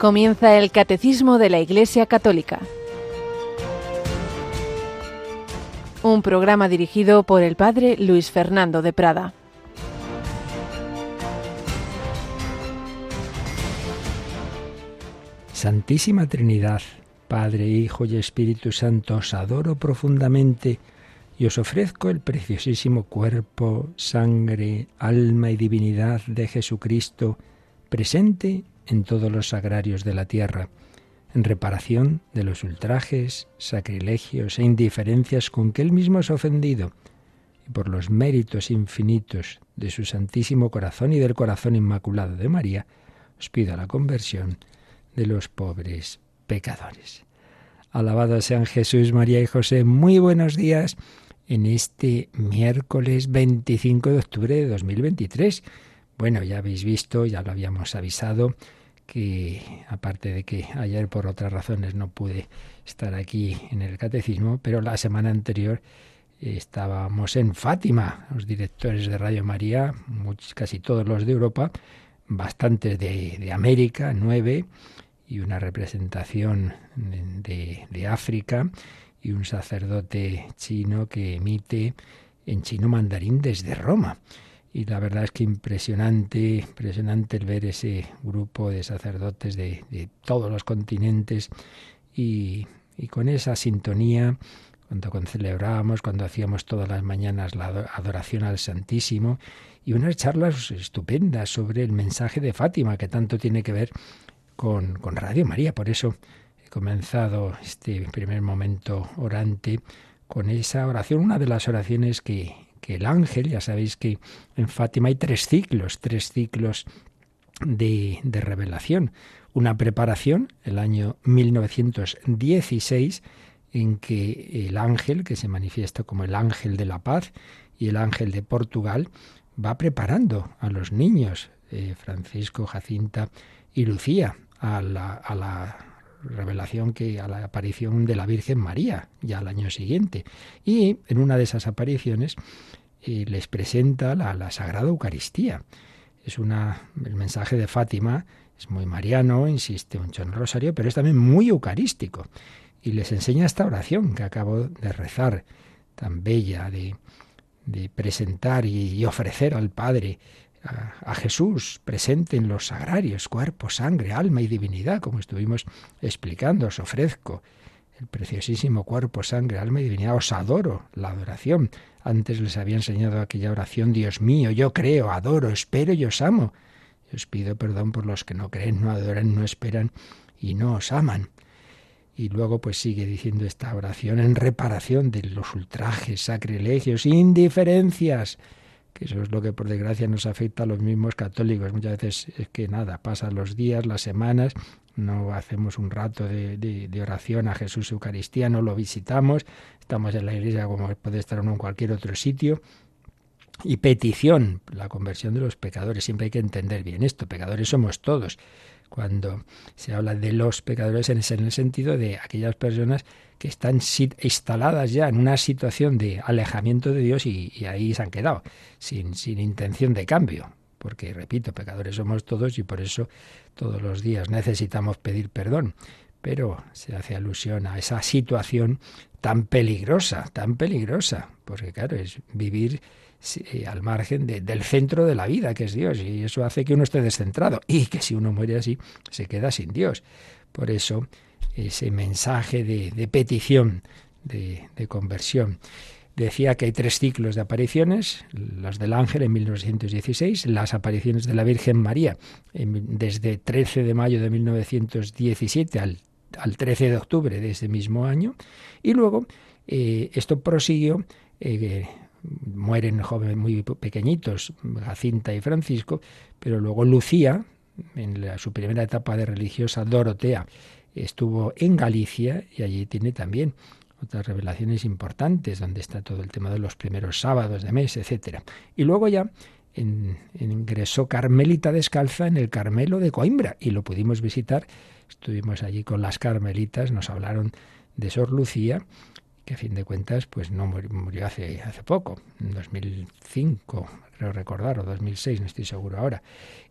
Comienza el Catecismo de la Iglesia Católica. Un programa dirigido por el Padre Luis Fernando de Prada. Santísima Trinidad, Padre, Hijo y Espíritu Santo, os adoro profundamente y os ofrezco el preciosísimo cuerpo, sangre, alma y divinidad de Jesucristo, presente en todos los sagrarios de la tierra, en reparación de los ultrajes, sacrilegios e indiferencias con que él mismo es ofendido, y por los méritos infinitos de su Santísimo Corazón y del Corazón Inmaculado de María, os pido la conversión de los pobres pecadores. Alabado sean Jesús, María y José. Muy buenos días en este miércoles 25 de octubre de 2023. Bueno, ya habéis visto, ya lo habíamos avisado, que aparte de que ayer por otras razones no pude estar aquí en el catecismo, pero la semana anterior estábamos en Fátima, los directores de Radio María, casi todos los de Europa, bastantes de, América, nueve, y una representación de, de África, y un sacerdote chino que emite en chino mandarín desde Roma y la verdad es que impresionante, impresionante el ver ese grupo de sacerdotes de, todos los continentes y, con esa sintonía, cuando celebrábamos, cuando hacíamos todas las mañanas la adoración al Santísimo y unas charlas estupendas sobre el mensaje de Fátima, que tanto tiene que ver con, con Radio María. Por eso he comenzado este primer momento orante con esa oración, una de las oraciones que, el ángel, ya sabéis que en Fátima hay tres ciclos, tres ciclos de, de revelación. Una preparación, el año 1916, en que el ángel, que se manifiesta como el ángel de la paz y el ángel de Portugal, va preparando a los niños, eh, Francisco, Jacinta y Lucía, a la, a la revelación que a la aparición de la Virgen María ya al año siguiente. Y en una de esas apariciones eh, les presenta la, la, Sagrada Eucaristía. Es una el mensaje de Fátima es muy mariano, insiste mucho en el rosario, pero es también muy eucarístico. Y les enseña esta oración que acabo de rezar, tan bella, de, de presentar y ofrecer al Padre a, Jesús presente en los sagrarios, cuerpo, sangre, alma y divinidad, como estuvimos explicando, os ofrezco el preciosísimo cuerpo, sangre, alma y divinidad, os adoro, la adoración. Antes les había enseñado aquella oración, Dios mío, yo creo, adoro, espero y os amo. os pido perdón por los que no creen, no adoran, no esperan y no os aman. Y luego pues sigue diciendo esta oración en reparación de los ultrajes, sacrilegios, indiferencias que eso es lo que por desgracia nos afecta a los mismos católicos. Muchas veces es que nada, pasan los días, las semanas, no hacemos un rato de, oración a Jesús Eucaristía, no lo visitamos, estamos en la iglesia como puede estar uno en cualquier otro sitio. Y petición, la conversión de los pecadores. Siempre hay que entender bien esto, pecadores somos todos. Cuando se habla de los pecadores es en el sentido de aquellas personas que están instaladas ya en una situación de alejamiento de Dios y, ahí se han quedado, sin, sin intención de cambio. Porque, repito, pecadores somos todos y por eso todos los días necesitamos pedir perdón. Pero se hace alusión a esa situación tan peligrosa, tan peligrosa, porque claro, es vivir al margen del centro de la vida, que es Dios, y eso hace que uno esté descentrado, y que si uno muere así, se queda sin Dios. Por eso ese mensaje de, petición, de, conversión. Decía que hay tres ciclos de apariciones, las del ángel en 1916, las apariciones de la Virgen María desde 13 de mayo de 1917 al, al 13 de octubre de ese mismo año, y luego eh, esto prosiguió, eh, mueren jóvenes muy pequeñitos, Jacinta y Francisco, pero luego Lucía, en su primera etapa de religiosa, Dorotea, estuvo en Galicia y allí tiene también otras revelaciones importantes, donde está todo el tema de los primeros sábados de mes, etcétera. Y luego ya ingresó Carmelita Descalza en el Carmelo de Coimbra y lo pudimos visitar. Estuvimos allí con las carmelitas, nos hablaron de Sor Lucía, que a fin de cuentas pues no murió, hace, poco, en 2005, creo recordar, o 2006, no estoy seguro ahora.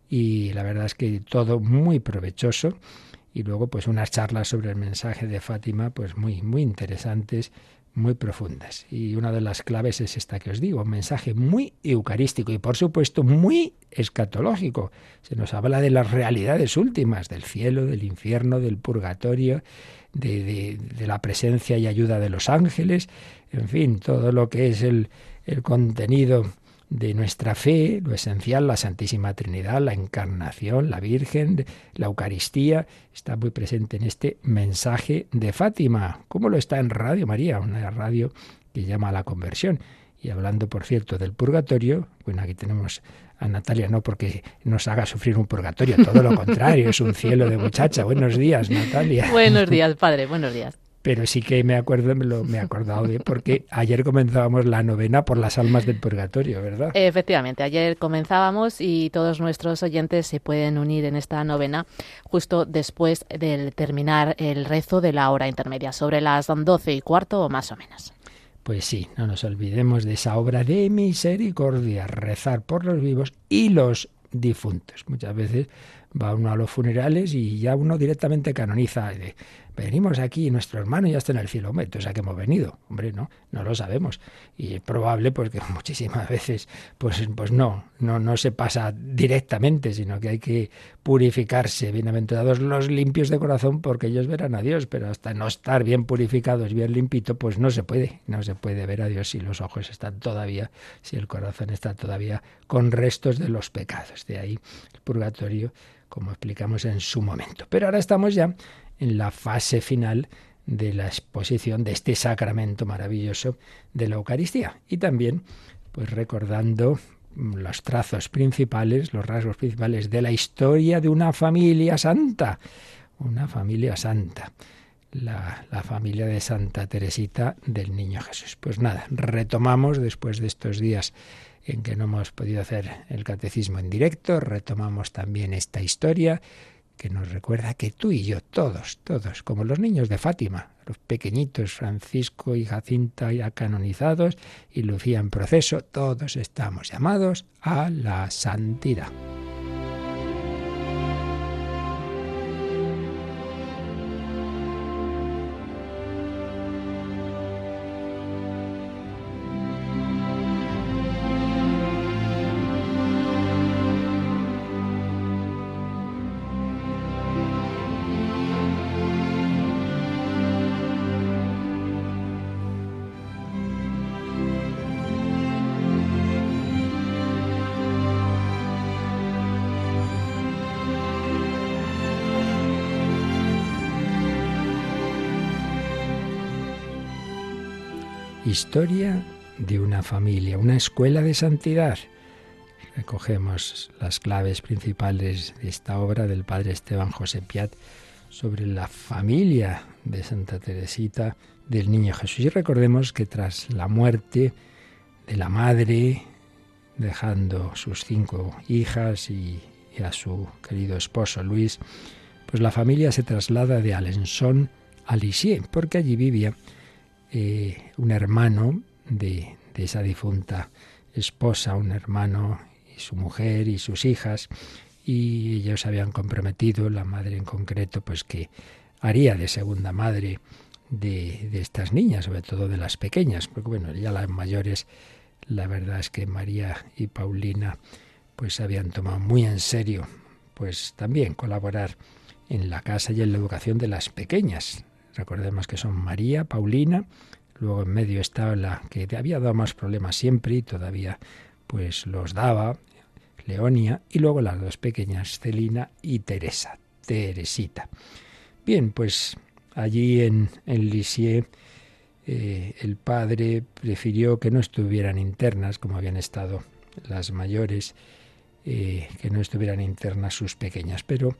Y la verdad es que todo muy provechoso y luego pues unas charlas sobre el mensaje de Fátima pues muy muy interesantes muy profundas. Y una de las claves es esta que os digo, un mensaje muy eucarístico y por supuesto muy escatológico. Se nos habla de las realidades últimas, del cielo, del infierno, del purgatorio, de, de, la presencia y ayuda de los ángeles, en fin, todo lo que es el, el contenido de nuestra fe, lo esencial, la Santísima Trinidad, la Encarnación, la Virgen, la Eucaristía, está muy presente en este mensaje de Fátima, como lo está en Radio María, una radio que llama a la conversión. Y hablando, por cierto, del purgatorio, bueno, aquí tenemos a Natalia, no porque nos haga sufrir un purgatorio, todo lo contrario, es un cielo de muchacha. Buenos días, Natalia. Buenos días, padre, buenos días pero sí que me acuerdo, me, lo, me he acordado de, porque ayer comenzábamos la novena por las almas del purgatorio, ¿verdad? Efectivamente, ayer comenzábamos y todos nuestros oyentes se pueden unir en esta novena justo después de terminar el rezo de la hora intermedia, sobre las doce y cuarto o más o menos. Pues sí, no nos olvidemos de esa obra de misericordia, rezar por los vivos y los difuntos. Muchas veces va uno a los funerales y ya uno directamente canoniza venimos aquí, nuestro hermano ya está en el cielo. Hombre, entonces a qué hemos venido. Hombre, no, no lo sabemos. Y es probable porque muchísimas veces, pues, pues no, no, no se pasa directamente, sino que hay que purificarse. Bienaventurados los limpios de corazón, porque ellos verán a Dios, pero hasta no estar bien purificados, bien limpito, pues no se puede. No se puede ver a Dios si los ojos están todavía, si el corazón está todavía con restos de los pecados. De ahí el purgatorio como explicamos en su momento. Pero ahora estamos ya en la fase final de la exposición de este sacramento maravilloso de la Eucaristía. Y también pues recordando los trazos principales, los rasgos principales de la historia de una familia santa, una familia santa, la, la, familia de Santa Teresita del Niño Jesús. Pues nada, retomamos después de estos días en que no hemos podido hacer el catecismo en directo, retomamos también esta historia que nos recuerda que tú y yo, todos, todos, como los niños de Fátima, los pequeñitos, Francisco y Jacinta ya canonizados y Lucía en proceso, todos estamos llamados a la santidad. Historia de una familia, una escuela de santidad. Recogemos las claves principales de esta obra del padre Esteban José Piat sobre la familia de Santa Teresita del Niño Jesús. Y recordemos que tras la muerte de la madre, dejando sus cinco hijas y, a su querido esposo Luis, pues la familia se traslada de Alençon a Lisieux, porque allí vivía eh, un hermano de, de esa difunta esposa, un hermano y su mujer y sus hijas, y ellos habían comprometido, la madre en concreto, pues que haría de segunda madre de, de, estas niñas, sobre todo de las pequeñas, porque bueno, ya las mayores, la verdad es que María y Paulina pues habían tomado muy en serio, pues también colaborar en la casa y en la educación de las pequeñas. Recordemos que son María, Paulina, luego en medio estaba la que había dado más problemas siempre y todavía pues los daba, Leonia, y luego las dos pequeñas, Celina y Teresa, Teresita. Bien, pues allí en, en Lisieux eh, el padre prefirió que no estuvieran internas, como habían estado las mayores, eh, que no estuvieran internas sus pequeñas, pero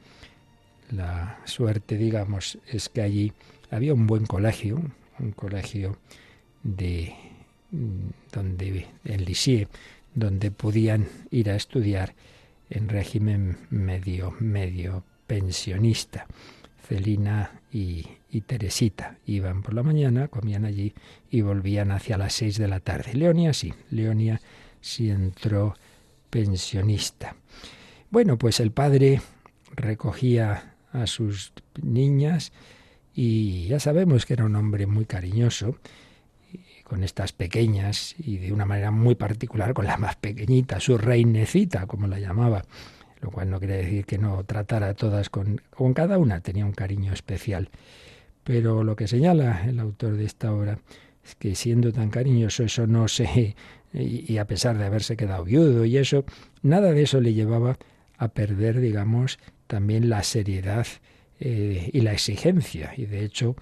la suerte, digamos, es que allí había un buen colegio, un colegio de mm, donde en Lisieux, donde podían ir a estudiar en régimen medio medio pensionista. Celina y, y, Teresita iban por la mañana, comían allí y volvían hacia las seis de la tarde. Leonia sí, Leonia sí entró pensionista. Bueno, pues el padre recogía a sus niñas y ya sabemos que era un hombre muy cariñoso con estas pequeñas y de una manera muy particular con la más pequeñita, su reinecita, como la llamaba, lo cual no quiere decir que no tratara a todas con, con cada una, tenía un cariño especial. Pero lo que señala el autor de esta obra es que siendo tan cariñoso eso no se y, a pesar de haberse quedado viudo y eso, nada de eso le llevaba a perder, digamos, también la seriedad eh, y la exigencia. Y de hecho,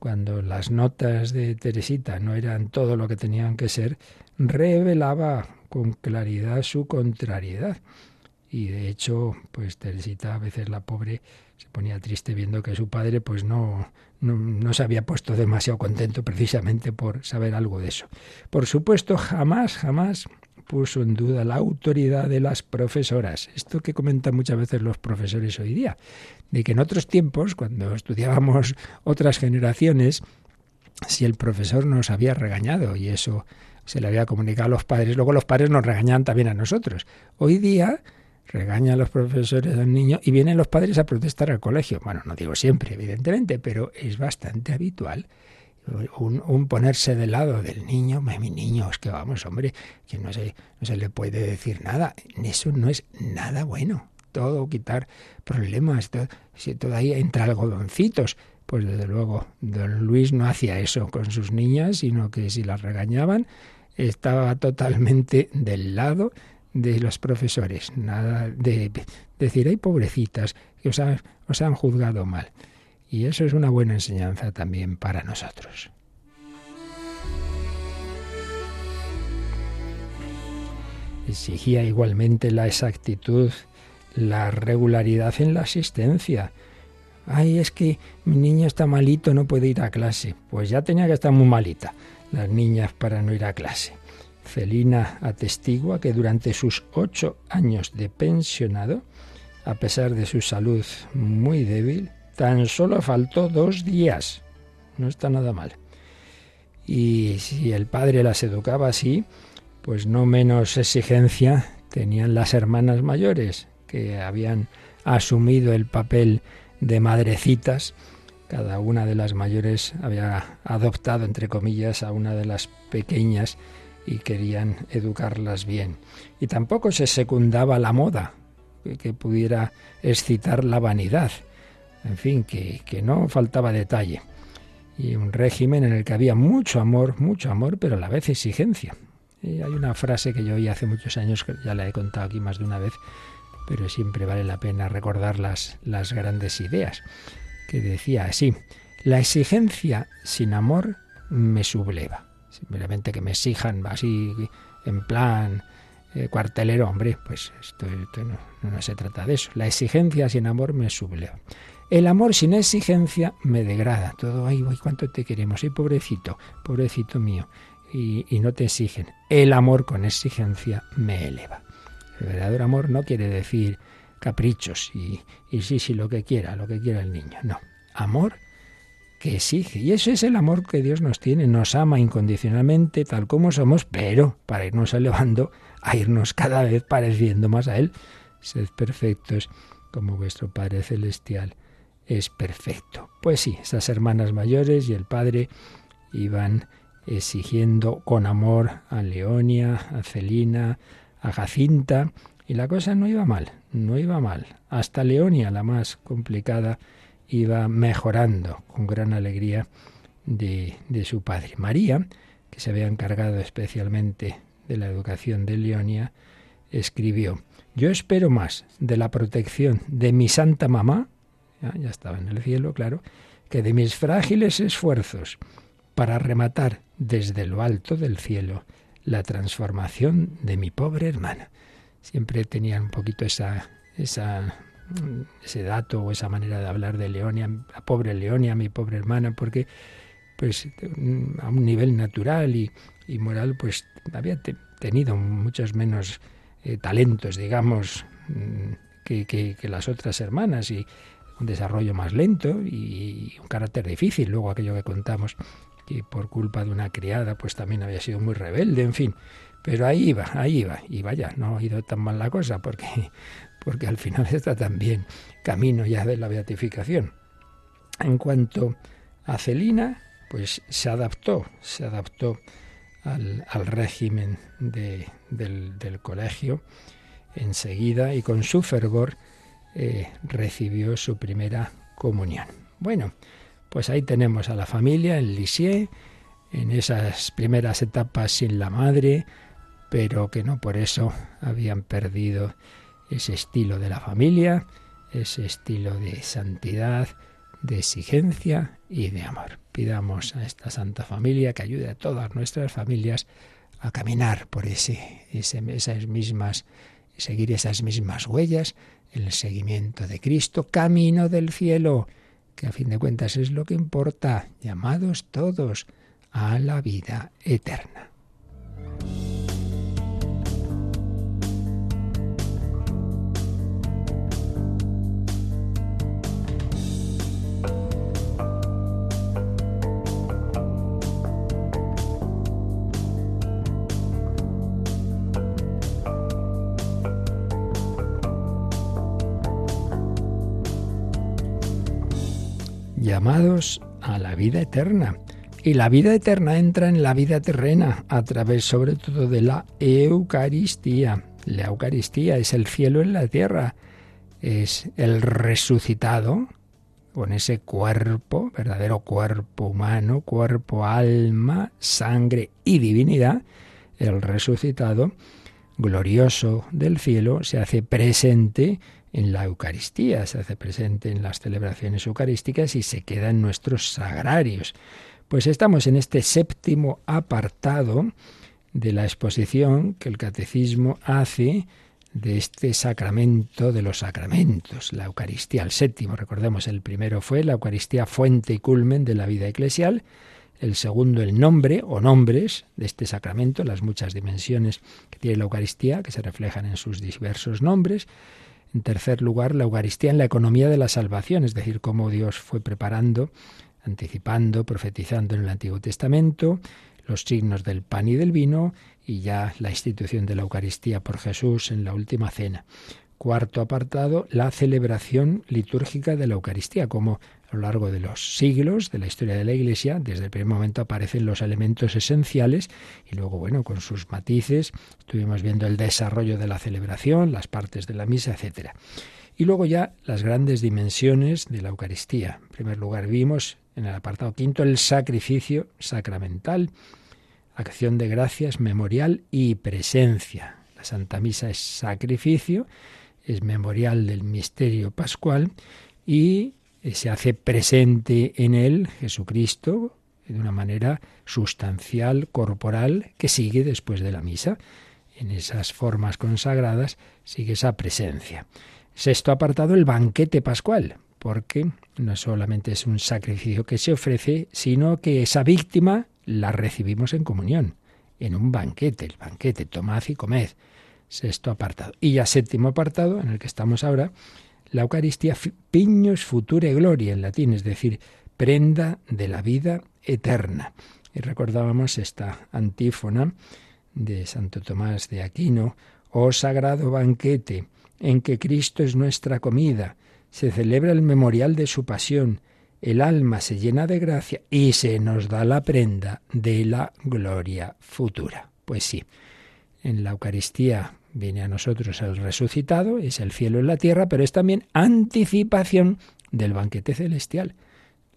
cuando las notas de Teresita no eran todo lo que tenían que ser, revelaba con claridad su contrariedad. Y de hecho, pues Teresita, a veces la pobre, se ponía triste viendo que su padre pues no, no, se había puesto demasiado contento precisamente por saber algo de eso. Por supuesto, jamás, jamás puso en duda la autoridad de las profesoras. Esto que comentan muchas veces los profesores hoy día, de que en otros tiempos, cuando estudiábamos otras generaciones, si el profesor nos había regañado y eso se le había comunicado a los padres, luego los padres nos regañaban también a nosotros. Hoy día regaña a los profesores al niño y vienen los padres a protestar al colegio. Bueno, no digo siempre, evidentemente, pero es bastante habitual. Un, ponerse del lado del niño, mi niño, es que vamos, hombre, que no se, no se le puede decir nada. Eso no es nada bueno. Todo quitar problemas, si todavía entra algodoncitos, pues desde luego don Luis no hacía eso con sus niñas, sino que si las regañaban, estaba totalmente del lado de los profesores, nada de decir, ay pobrecitas, que os han juzgado mal. Y eso es una buena enseñanza también para nosotros. Exigía igualmente la exactitud, la regularidad en la asistencia. Ay, es que mi niño está malito, no puede ir a clase. Pues ya tenía que estar muy malita las niñas para no ir a clase. Celina atestigua que durante sus ocho años de pensionado, a pesar de su salud muy débil, tan solo faltó dos días. No está nada mal. Y si el padre las educaba así, pues no menos exigencia tenían las hermanas mayores, que habían asumido el papel de madrecitas. Cada una de las mayores había adoptado, entre comillas, a una de las pequeñas y querían educarlas bien. Y tampoco se secundaba la moda, que, pudiera excitar la vanidad. En fin, que, no faltaba detalle. Y un régimen en el que había mucho amor, mucho amor, pero a la vez exigencia. Hay una frase que yo oí hace muchos años, que ya la he contado aquí más de una vez, pero siempre vale la pena recordar las, las grandes ideas, que decía así, la exigencia sin amor me subleva. Simplemente que me exijan así en plan eh, cuartelero, hombre, pues esto, no, se trata de eso. La exigencia sin amor me subleva. El amor sin exigencia me degrada. Todo, ay, ay, cuánto te queremos, ay, pobrecito, pobrecito mío. Y, no te exigen. El amor con exigencia me eleva. El verdadero amor no quiere decir caprichos y, y sí, sí, lo que quiera, lo que quiera el niño. No. Amor que exige. Y ese es el amor que Dios nos tiene. Nos ama incondicionalmente tal como somos, pero para irnos elevando, a irnos cada vez pareciendo más a Él. Sed perfectos como vuestro Padre Celestial es perfecto. Pues sí, esas hermanas mayores y el Padre iban exigiendo con amor a Leonia, a Celina, a Jacinta, y la cosa no iba mal, no iba mal. Hasta Leonia, la más complicada, iba mejorando con gran alegría de, su padre. María, que se había encargado especialmente de la educación de Leonia, escribió, yo espero más de la protección de mi santa mamá, ya, estaba en el cielo, claro, que de mis frágiles esfuerzos para rematar desde lo alto del cielo la transformación de mi pobre hermana. Siempre tenía un poquito esa, esa ese dato o esa manera de hablar de Leonia, la pobre Leonia, mi pobre hermana, porque pues a un nivel natural y, moral pues había tenido muchos menos eh, talentos, digamos, mm, que, que, las otras hermanas y un desarrollo más lento y un carácter difícil, luego aquello que contamos, que por culpa de una criada pues también había sido muy rebelde, en fin. Pero ahí iba, ahí iba. Y vaya, no ha ido tan mal la cosa porque porque al final está también camino ya de la beatificación. En cuanto a Celina, pues se adaptó, se adaptó al, régimen del, colegio enseguida y con su fervor eh, recibió su primera comunión. Bueno, pues ahí tenemos a la familia en Lisieux, en esas primeras etapas sin la madre, pero que no por eso habían perdido ese estilo de la familia, ese estilo de santidad, de exigencia y de amor. Pidamos a esta Santa Familia que ayude a todas nuestras familias a caminar por ese, esas mismas, seguir esas mismas huellas, el seguimiento de Cristo, camino del cielo, que a fin de cuentas es lo que importa, llamados todos a la vida eterna. Llamados a la vida eterna. Y la vida eterna entra en la vida terrena a través sobre todo de la Eucaristía. La Eucaristía es el cielo en la tierra, es el resucitado con ese cuerpo, verdadero cuerpo humano, cuerpo, alma, sangre y divinidad, el resucitado glorioso del cielo se hace presente en la Eucaristía, se hace presente en las celebraciones eucarísticas y se queda en nuestros sagrarios. Pues estamos en este séptimo apartado de la exposición que el catecismo hace de este sacramento de los sacramentos, la Eucaristía, el séptimo, recordemos, el primero fue la Eucaristía fuente y culmen de la vida eclesial, el segundo el nombre o nombres de este sacramento, las muchas dimensiones que tiene la Eucaristía, que se reflejan en sus diversos nombres, en tercer lugar, la Eucaristía en la economía de la salvación, es decir, cómo Dios fue preparando, anticipando, profetizando en el Antiguo Testamento, los signos del pan y del vino y ya la institución de la Eucaristía por Jesús en la última cena. Cuarto apartado, la celebración litúrgica de la Eucaristía, como a lo largo de los siglos de la historia de la Iglesia, desde el primer momento aparecen los elementos esenciales y luego, bueno, con sus matices, estuvimos viendo el desarrollo de la celebración, las partes de la misa, etcétera. Y luego ya las grandes dimensiones de la Eucaristía. En primer lugar vimos en el apartado quinto el sacrificio sacramental, acción de gracias, memorial y presencia. La Santa Misa es sacrificio, es memorial del misterio pascual y se hace presente en él Jesucristo de una manera sustancial, corporal, que sigue después de la misa. En esas formas consagradas sigue esa presencia. Sexto apartado, el banquete pascual, porque no solamente es un sacrificio que se ofrece, sino que esa víctima la recibimos en comunión, en un banquete, el banquete, tomad y comed. Sexto apartado. Y ya séptimo apartado, en el que estamos ahora, la Eucaristía piños future gloria en latín, es decir, prenda de la vida eterna. Y recordábamos esta antífona de Santo Tomás de Aquino, oh sagrado banquete, en que Cristo es nuestra comida, se celebra el memorial de su pasión, el alma se llena de gracia y se nos da la prenda de la gloria futura. Pues sí, en la Eucaristía viene a nosotros el resucitado, es el cielo en la tierra, pero es también anticipación del banquete celestial.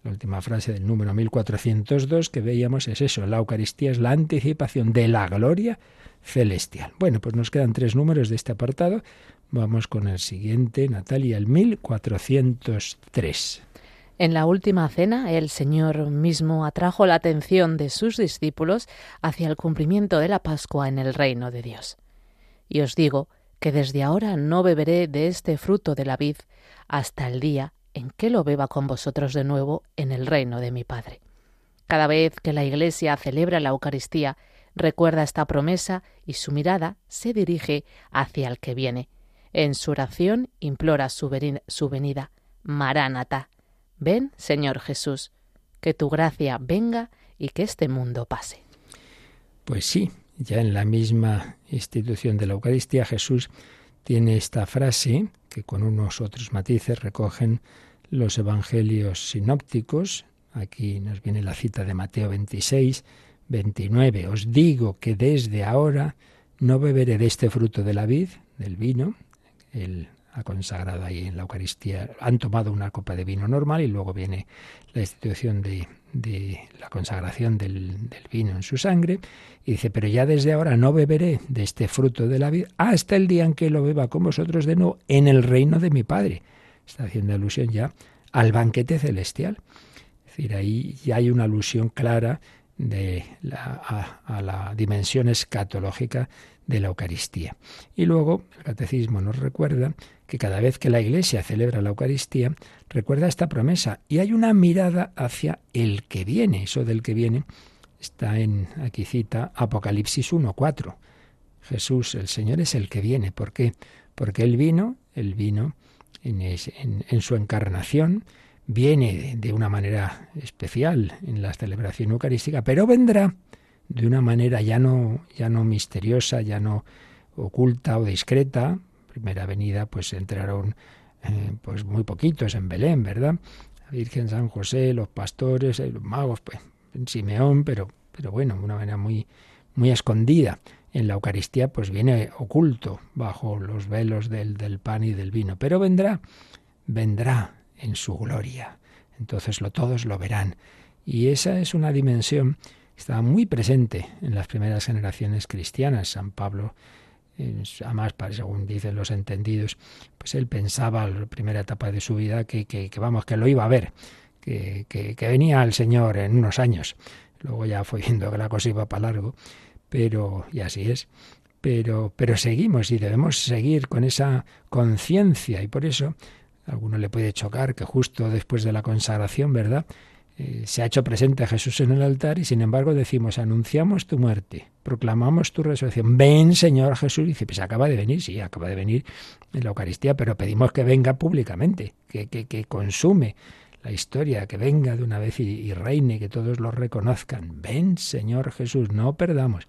La última frase del número 1402 que veíamos es eso, la Eucaristía es la anticipación de la gloria celestial. Bueno, pues nos quedan tres números de este apartado. Vamos con el siguiente, Natalia, el 1403. En la última cena, el Señor mismo atrajo la atención de sus discípulos hacia el cumplimiento de la Pascua en el reino de Dios. Y os digo que desde ahora no beberé de este fruto de la vid hasta el día en que lo beba con vosotros de nuevo en el reino de mi Padre. Cada vez que la Iglesia celebra la Eucaristía, recuerda esta promesa y su mirada se dirige hacia el que viene. En su oración implora su, venida. Maránata. Ven, Señor Jesús, que tu gracia venga y que este mundo pase. Pues sí, ya en la misma institución de la Eucaristía, Jesús tiene esta frase que con unos otros matices recogen los evangelios sinópticos. Aquí nos viene la cita de Mateo 26, 29. Os digo que desde ahora no beberé de este fruto de la vid, del vino. Él ha consagrado ahí en la Eucaristía. Han tomado una copa de vino normal y luego viene la institución de, la consagración del, vino en su sangre. Y dice, pero ya desde ahora no beberé de este fruto de la vid hasta el día en que lo beba con vosotros de nuevo en el reino de mi Padre. Está haciendo alusión ya al banquete celestial. Es decir, ahí ya hay una alusión clara de la, a, la dimensión escatológica de la Eucaristía. Y luego el catecismo nos recuerda que cada vez que la Iglesia celebra la Eucaristía, recuerda esta promesa y hay una mirada hacia el que viene. Eso del que viene está en, aquí cita, Apocalipsis 1.4. Jesús, el Señor, es el que viene. ¿Por qué? Porque Él vino, Él vino en, su encarnación, viene de una manera especial en la celebración eucarística, pero vendrá de una manera ya no, ya no misteriosa, ya no oculta o discreta. Primera venida, pues entraron eh, pues muy poquitos en Belén, ¿verdad? La Virgen San José, los pastores, eh, los magos, pues en Simeón, pero, pero bueno, una manera muy, muy escondida. En la Eucaristía, pues viene oculto bajo los velos del, del pan y del vino. Pero vendrá, vendrá en su gloria. Entonces lo, todos lo verán. Y esa es una dimensión que estaba muy presente en las primeras generaciones cristianas. San Pablo, además, según dicen los entendidos, pues él pensaba en la primera etapa de su vida que, que, vamos, que lo iba a ver, que, que, venía el Señor en unos años. Luego ya fue viendo que la cosa iba para largo, pero, y así es. Pero, pero seguimos y debemos seguir con esa conciencia y por eso a alguno le puede chocar que justo después de la consagración, ¿verdad? Eh, se ha hecho presente a Jesús en el altar y sin embargo decimos, anunciamos tu muerte, proclamamos tu resurrección. Ven, Señor Jesús. Dice, pues acaba de venir, sí, acaba de venir en la Eucaristía, pero pedimos que venga públicamente, que, que, que consume la historia, que venga de una vez y, y reine, que todos lo reconozcan. Ven, Señor Jesús, no perdamos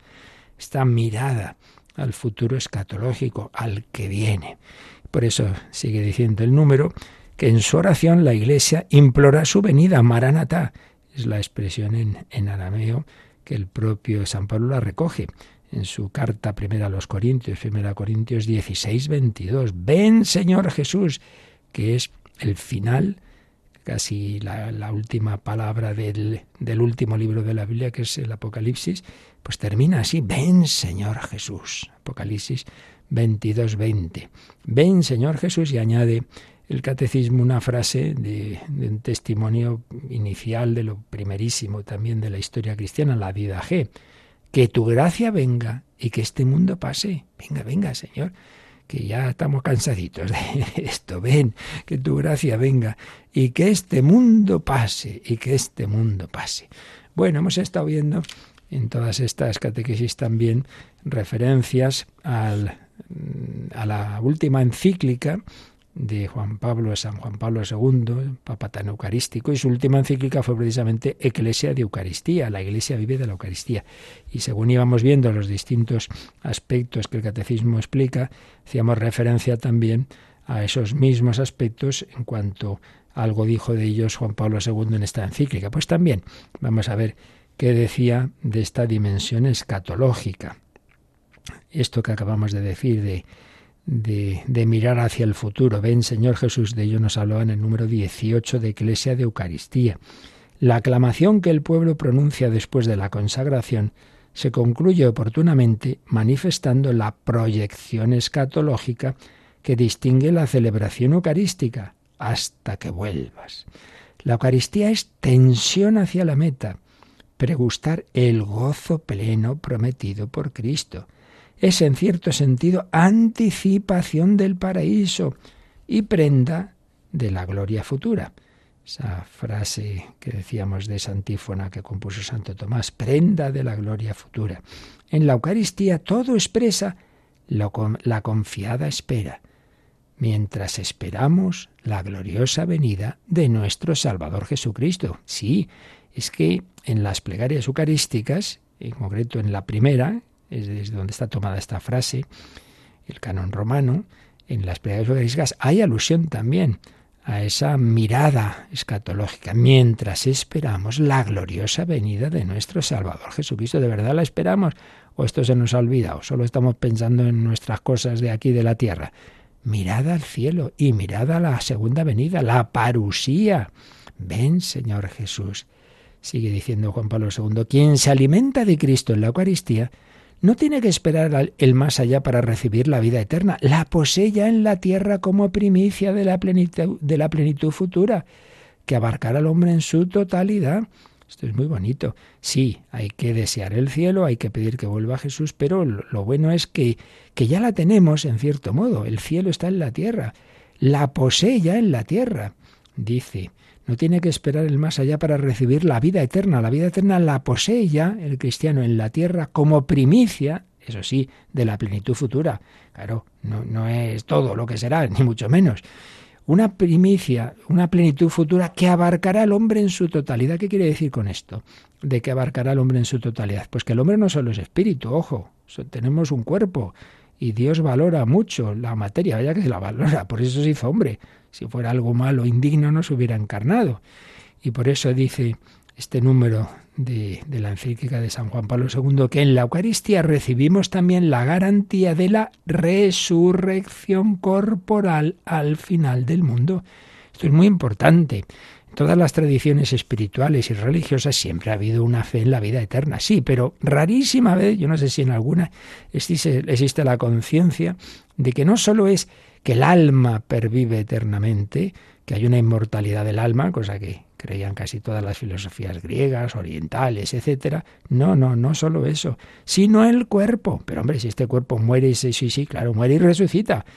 esta mirada al futuro escatológico, al que viene. Por eso sigue diciendo el número que en su oración la Iglesia implora su venida, Maranatá. Es la expresión en, en arameo que el propio San Pablo la recoge en su carta primera a los Corintios, primera Corintios 16, 22. Ven, Señor Jesús, que es el final, casi la, la última palabra del, del, último libro de la Biblia, que es el Apocalipsis, pues termina así, ven, Señor Jesús. Apocalipsis 22.20. Ven, Señor Jesús, y añade el catecismo una frase de, un testimonio inicial de lo primerísimo también de la historia cristiana, la vida G. Que tu gracia venga y que este mundo pase. Venga, venga, Señor, que ya estamos cansaditos de esto. Ven, que tu gracia venga y que este mundo pase y que este mundo pase. Bueno, hemos estado viendo en todas estas catequesis también referencias al a la última encíclica de Juan Pablo, San Juan Pablo II, Papa tan eucarístico, y su última encíclica fue precisamente Eclesia de Eucaristía, la Iglesia vive de la Eucaristía. Y según íbamos viendo los distintos aspectos que el catecismo explica, hacíamos referencia también a esos mismos aspectos en cuanto algo dijo de ellos Juan Pablo II en esta encíclica. Pues también vamos a ver qué decía de esta dimensión escatológica esto que acabamos de decir de, de, mirar hacia el futuro. Ven, Señor Jesús, de ello nos habló en el número 18 de Iglesia de Eucaristía. La aclamación que el pueblo pronuncia después de la consagración se concluye oportunamente manifestando la proyección escatológica que distingue la celebración eucarística hasta que vuelvas. La Eucaristía es tensión hacia la meta, pregustar el gozo pleno prometido por Cristo es en cierto sentido anticipación del paraíso y prenda de la gloria futura. Esa frase que decíamos de esa antífona que compuso Santo Tomás, prenda de la gloria futura. En la Eucaristía todo expresa la confiada espera, mientras esperamos la gloriosa venida de nuestro Salvador Jesucristo. Sí, es que en las plegarias eucarísticas, en concreto en la primera, es desde donde está tomada esta frase, el canon romano, en las plegarias eucarísticas hay alusión también a esa mirada escatológica mientras esperamos la gloriosa venida de nuestro Salvador Jesucristo. ¿De verdad la esperamos? ¿O esto se nos ha olvidado? Solo estamos pensando en nuestras cosas de aquí de la tierra. Mirada al cielo y mirada a la segunda venida, la parusía. Ven, Señor Jesús. Sigue diciendo Juan Pablo II, quien se alimenta de Cristo en la Eucaristía no tiene que esperar el más allá para recibir la vida eterna. La posee ya en la tierra como primicia de la plenitud, de la plenitud futura, que abarcará al hombre en su totalidad. Esto es muy bonito. Sí, hay que desear el cielo, hay que pedir que vuelva Jesús, pero lo bueno es que, que ya la tenemos en cierto modo. El cielo está en la tierra. La posee ya en la tierra. Dice, no tiene que esperar el más allá para recibir la vida eterna. La vida eterna la posee ya el cristiano en la tierra como primicia, eso sí, de la plenitud futura. Claro, no, no es todo lo que será, ni mucho menos. Una primicia, una plenitud futura que abarcará al hombre en su totalidad. ¿Qué quiere decir con esto? De que abarcará al hombre en su totalidad. Pues que el hombre no solo es espíritu, ojo, tenemos un cuerpo y Dios valora mucho la materia, vaya que se la valora, por eso se hizo hombre. Si fuera algo malo, indigno, no se hubiera encarnado. Y por eso dice este número de, de, la encíclica de San Juan Pablo II, que en la Eucaristía recibimos también la garantía de la resurrección corporal al final del mundo. Esto es muy importante. En todas las tradiciones espirituales y religiosas siempre ha habido una fe en la vida eterna, sí, pero rarísima vez, yo no sé si en alguna existe, existe la conciencia de que no solo es que el alma pervive eternamente, que hay una inmortalidad del alma, cosa que creían casi todas las filosofías griegas, orientales, etcétera. No, no, no solo eso, sino el cuerpo. Pero hombre, si este cuerpo muere, sí, sí, sí, claro, muere y resucita.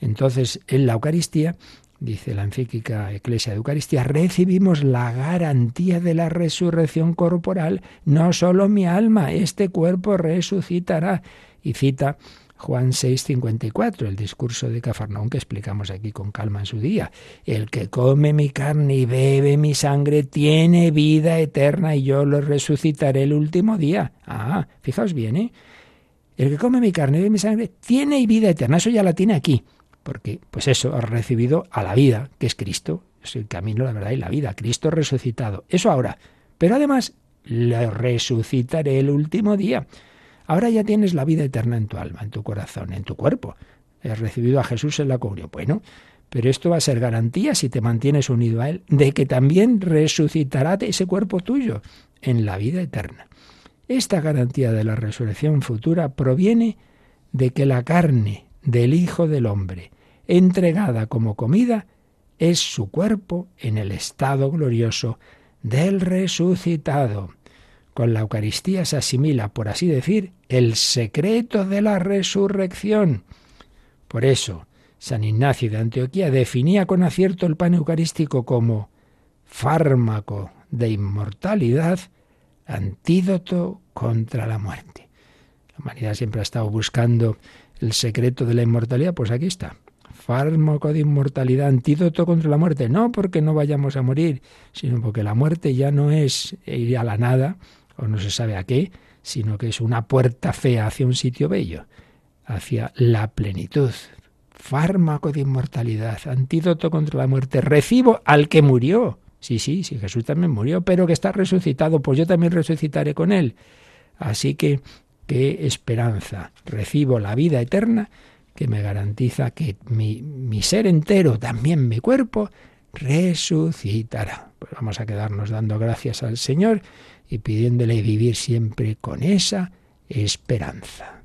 Entonces, en la Eucaristía, dice la encíclica Eclesia de Eucaristía, recibimos la garantía de la resurrección corporal. No solo mi alma, este cuerpo resucitará. Y cita Juan 6:54, el discurso de Cafarnaún que explicamos aquí con calma en su día. El que come mi carne y bebe mi sangre tiene vida eterna y yo lo resucitaré el último día. Ah, fijaos bien, ¿eh? El que come mi carne y bebe mi sangre tiene vida eterna, eso ya la tiene aquí, porque pues eso ha recibido a la vida, que es Cristo, es el camino, la verdad y la vida, Cristo resucitado. Eso ahora, pero además lo resucitaré el último día. Ahora ya tienes la vida eterna en tu alma, en tu corazón, en tu cuerpo. Has recibido a Jesús en la comunión. Bueno, pero esto va a ser garantía, si te mantienes unido a Él, de que también resucitará ese cuerpo tuyo en la vida eterna. Esta garantía de la resurrección futura proviene de que la carne del Hijo del Hombre, entregada como comida, es su cuerpo en el estado glorioso del resucitado. Con la Eucaristía se asimila, por así decir, el secreto de la resurrección. Por eso, San Ignacio de Antioquía definía con acierto el pan eucarístico como fármaco de inmortalidad, antídoto contra la muerte. La humanidad siempre ha estado buscando el secreto de la inmortalidad, pues aquí está. Fármaco de inmortalidad, antídoto contra la muerte. No porque no vayamos a morir, sino porque la muerte ya no es ir a la nada, o no se sabe a qué, sino que es una puerta fea hacia un sitio bello, hacia la plenitud. Fármaco de inmortalidad, antídoto contra la muerte, recibo al que murió. Sí, sí, sí, Jesús también murió, pero que está resucitado, pues yo también resucitaré con él. Así que, qué esperanza. Recibo la vida eterna que me garantiza que mi, mi ser entero, también mi cuerpo, resucitará. Pues vamos a quedarnos dando gracias al Señor y pidiéndole vivir siempre con esa esperanza.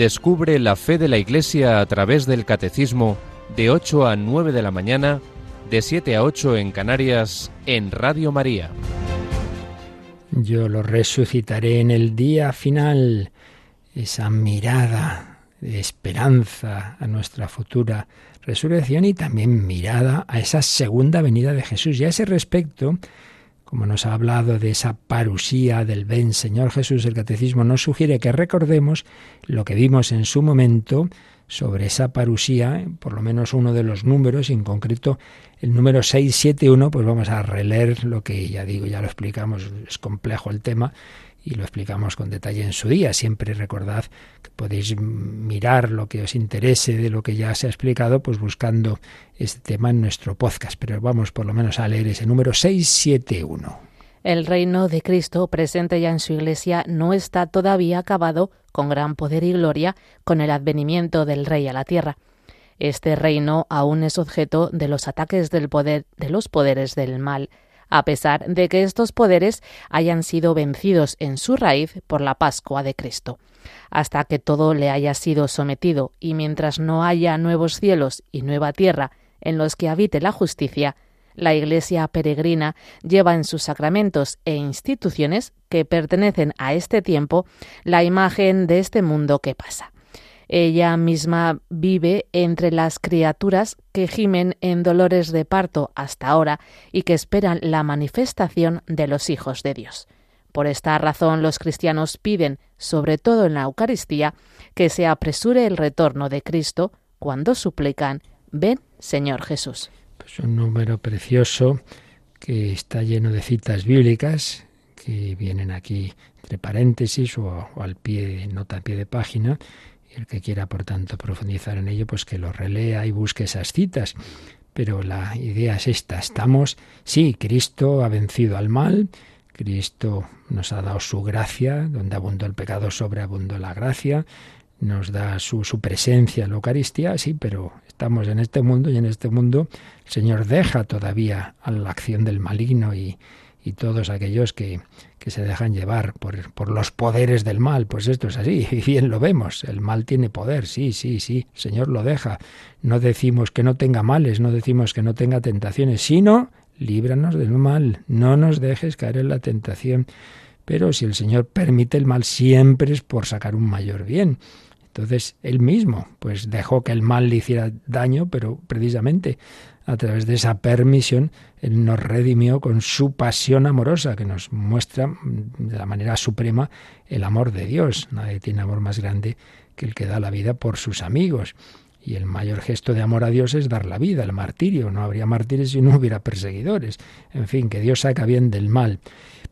Descubre la fe de la Iglesia a través del Catecismo de 8 a 9 de la mañana, de 7 a 8 en Canarias, en Radio María. Yo lo resucitaré en el día final. Esa mirada de esperanza a nuestra futura resurrección y también mirada a esa segunda venida de Jesús. Y a ese respecto, como nos ha hablado de esa parusía del ven Señor Jesús, el catecismo nos sugiere que recordemos lo que vimos en su momento sobre esa parusía, por lo menos uno de los números, en concreto el número 671, pues vamos a releer lo que ya digo, ya lo explicamos, es complejo el tema, y lo explicamos con detalle en su día. Siempre recordad que podéis mirar lo que os interese de lo que ya se ha explicado, pues buscando este tema en nuestro podcast. Pero vamos por lo menos a leer ese número 671. El reino de Cristo presente ya en su Iglesia no está todavía acabado con gran poder y gloria con el advenimiento del Rey a la tierra. Este reino aún es objeto de los ataques del poder de los poderes del mal a pesar de que estos poderes hayan sido vencidos en su raíz por la Pascua de Cristo. Hasta que todo le haya sido sometido y mientras no haya nuevos cielos y nueva tierra en los que habite la justicia, la Iglesia peregrina lleva en sus sacramentos e instituciones que pertenecen a este tiempo la imagen de este mundo que pasa. Ella misma vive entre las criaturas que gimen en dolores de parto hasta ahora y que esperan la manifestación de los hijos de Dios. Por esta razón los cristianos piden, sobre todo en la Eucaristía, que se apresure el retorno de Cristo cuando suplican, ven Señor Jesús. Pues un número precioso que está lleno de citas bíblicas que vienen aquí entre paréntesis o, al pie, nota pie de página, el que quiera, por tanto, profundizar en ello, pues que lo relea y busque esas citas. Pero la idea es esta. Estamos, sí, Cristo ha vencido al mal, Cristo nos ha dado su gracia, donde abundó el pecado, sobreabundó la gracia, nos da su, su presencia en la Eucaristía, sí, pero estamos en este mundo y en este mundo el Señor deja todavía a la acción del maligno y, y todos aquellos que, que se dejan llevar por, por, los poderes del mal. Pues esto es así, y bien lo vemos. El mal tiene poder, sí, sí, sí, el Señor lo deja. No decimos que no tenga males, no decimos que no tenga tentaciones, sino líbranos del mal, no nos dejes caer en la tentación. Pero si el Señor permite el mal, siempre es por sacar un mayor bien. Entonces, él mismo, pues dejó que el mal le hiciera daño, pero precisamente a través de esa permisión, Él nos redimió con su pasión amorosa, que nos muestra de la manera suprema el amor de Dios. Nadie tiene amor más grande que el que da la vida por sus amigos. Y el mayor gesto de amor a Dios es dar la vida, el martirio. No habría mártires si no hubiera perseguidores. En fin, que Dios saca bien del mal.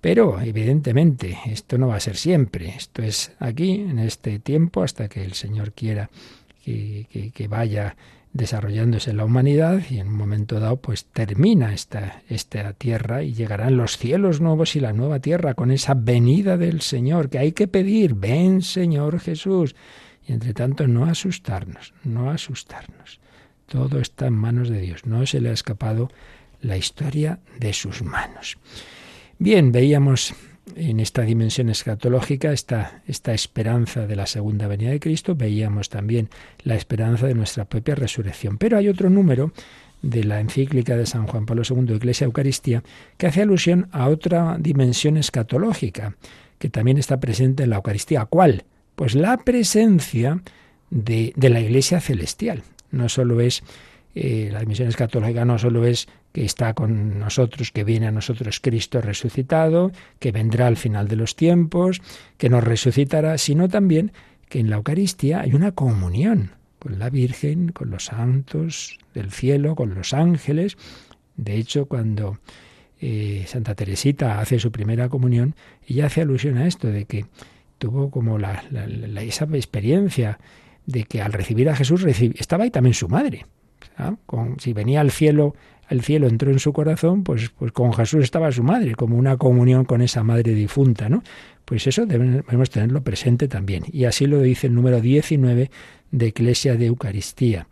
Pero, evidentemente, esto no va a ser siempre. Esto es aquí, en este tiempo, hasta que el Señor quiera que vaya desarrollándose la humanidad y en un momento dado pues termina esta, esta tierra y llegarán los cielos nuevos y la nueva tierra con esa venida del Señor que hay que pedir, ven Señor Jesús. Y entre tanto no asustarnos, no asustarnos. Todo está en manos de Dios, no se le ha escapado la historia de sus manos. Bien, veíamos en esta dimensión escatológica esta, esta esperanza de la segunda venida de Cristo, veíamos también la esperanza de nuestra propia resurrección. Pero hay otro número de la encíclica de San Juan Pablo II, Iglesia Eucaristía, que hace alusión a otra dimensión escatológica, que también está presente en la Eucaristía. ¿Cuál? Pues la presencia de, de la Iglesia celestial. No solo es eh, la dimensión escatológica no solo es que está con nosotros, que viene a nosotros Cristo resucitado, que vendrá al final de los tiempos, que nos resucitará, sino también que en la Eucaristía hay una comunión con la Virgen, con los santos del cielo, con los ángeles. De hecho, cuando eh, Santa Teresita hace su primera comunión, ella hace alusión a esto, de que tuvo como la, esa experiencia de que al recibir a Jesús estaba ahí también su madre. si venía al cielo, el cielo entró en su corazón, pues, pues con Jesús estaba su madre, como una comunión con esa madre difunta, ¿no? Pues eso debemos tenerlo presente también. Y así lo dice el número 19 de Iglesia de Eucaristía.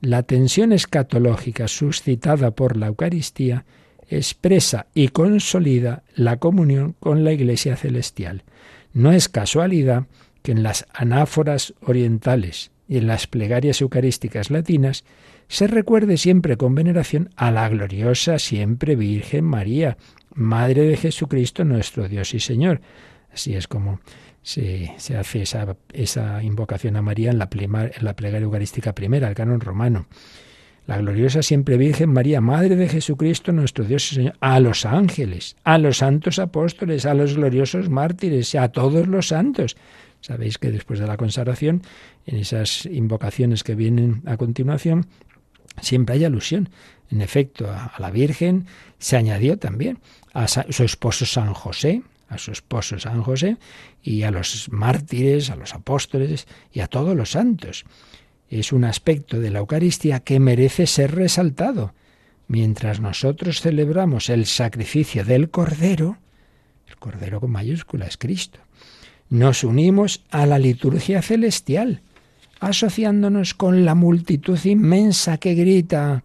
La tensión escatológica suscitada por la Eucaristía expresa y consolida la comunión con la Iglesia celestial. No es casualidad que en las anáforas orientales y en las plegarias eucarísticas latinas se recuerde siempre con veneración a la gloriosa siempre Virgen María, Madre de Jesucristo nuestro Dios y Señor. Así es como se, hace esa, esa, invocación a María en la, en la plegaria eucarística primera, el canon romano. La gloriosa siempre Virgen María, Madre de Jesucristo, nuestro Dios y Señor, a los ángeles, a los santos apóstoles, a los gloriosos mártires, a todos los santos. Sabéis que después de la consagración, en esas invocaciones que vienen a continuación, Siempre hay alusión, en efecto, a, la Virgen. Se añadió también a su esposo San José, a su esposo San José, y a los mártires, a los apóstoles y a todos los santos. Es un aspecto de la Eucaristía que merece ser resaltado. Mientras nosotros celebramos el sacrificio del Cordero, el Cordero con mayúscula es Cristo, nos unimos a la liturgia celestial asociándonos con la multitud inmensa que grita,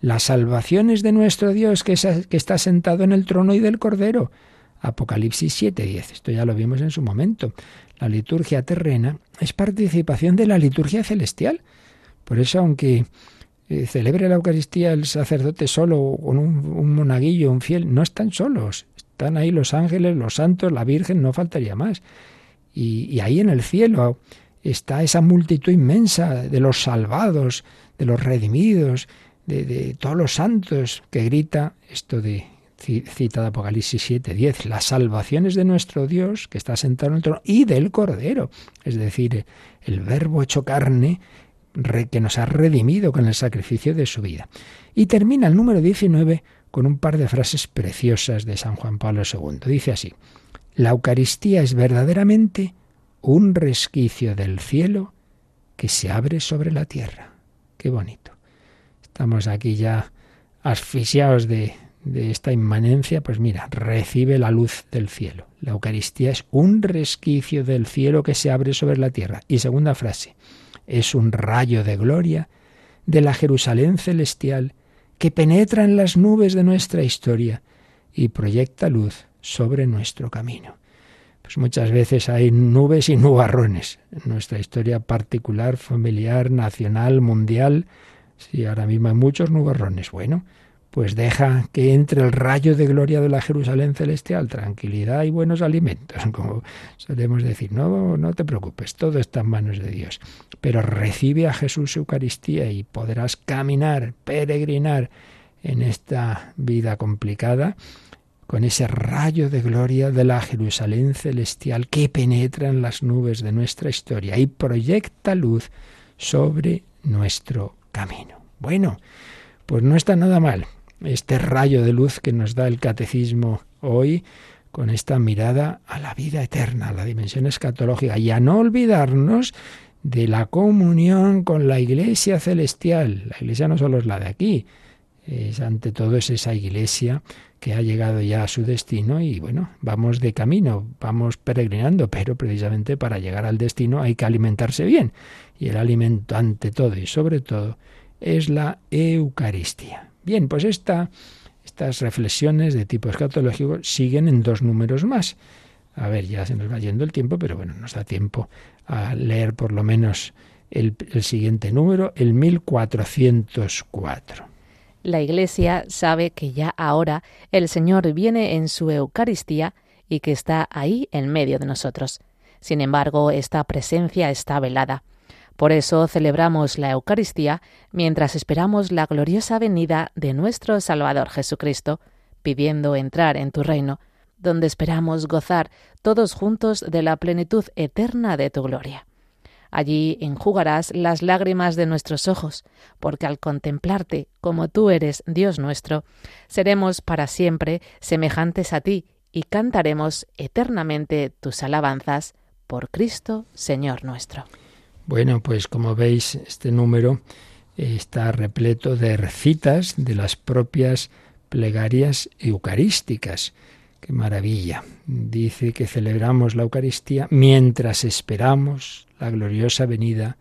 la salvación es de nuestro Dios que, está sentado en el trono y del Cordero. Apocalipsis 7:10. Esto ya lo vimos en su momento. La liturgia terrena es participación de la liturgia celestial. Por eso, aunque eh, celebre la Eucaristía el sacerdote solo o con un, monaguillo, un fiel, no están solos. Están ahí los ángeles, los santos, la Virgen, no faltaría más. y ahí en el cielo está esa multitud inmensa de los salvados, de los redimidos, de, todos los santos, que grita esto de cita de Apocalipsis 7, 10, las salvaciones de nuestro Dios, que está sentado en el trono, y del Cordero, es decir, el verbo hecho carne que nos ha redimido con el sacrificio de su vida. Y termina el número 19 con un par de frases preciosas de San Juan Pablo II. Dice así, la Eucaristía es verdaderamente un resquicio del cielo que se abre sobre la tierra. Qué bonito. Estamos aquí ya asfixiados de, de esta inmanencia, pues mira, recibe la luz del cielo. La Eucaristía es un resquicio del cielo que se abre sobre la tierra. Y segunda frase, es un rayo de gloria de la Jerusalén celestial que penetra en las nubes de nuestra historia y proyecta luz sobre nuestro camino pues muchas veces hay nubes y nubarrones en nuestra historia particular, familiar, nacional, mundial. Sí, ahora mismo hay muchos nubarrones. Bueno, pues deja que entre el rayo de gloria de la Jerusalén celestial, tranquilidad y buenos alimentos, como solemos decir. No, no te preocupes, todo está en manos de Dios. Pero recibe a Jesús Eucaristía y podrás caminar, peregrinar en esta vida complicada con ese rayo de gloria de la Jerusalén celestial que penetra en las nubes de nuestra historia y proyecta luz sobre nuestro camino. Bueno, pues no está nada mal este rayo de luz que nos da el catecismo hoy con esta mirada a la vida eterna, a la dimensión escatológica y a no olvidarnos de la comunión con la iglesia celestial. La iglesia no solo es la de aquí, es ante todo es esa iglesia que ha llegado ya a su destino y bueno, vamos de camino, vamos peregrinando, pero precisamente para llegar al destino hay que alimentarse bien. Y el alimento ante todo y sobre todo es la Eucaristía. Bien, pues esta, estas reflexiones de tipo escatológico siguen en dos números más. A ver, ya se nos va yendo el tiempo, pero bueno, nos da tiempo a leer por lo menos el, el siguiente número, el 1404. La Iglesia sabe que ya ahora el Señor viene en su Eucaristía y que está ahí en medio de nosotros. Sin embargo, esta presencia está velada. Por eso celebramos la Eucaristía mientras esperamos la gloriosa venida de nuestro Salvador Jesucristo, pidiendo entrar en tu reino, donde esperamos gozar todos juntos de la plenitud eterna de tu gloria. Allí enjugarás las lágrimas de nuestros ojos, porque al contemplarte como tú eres Dios nuestro, seremos para siempre semejantes a ti y cantaremos eternamente tus alabanzas por Cristo, Señor nuestro. Bueno, pues como veis, este número está repleto de citas de las propias plegarias eucarísticas. Qué maravilla. Dice que celebramos la Eucaristía mientras esperamos la gloriosa venida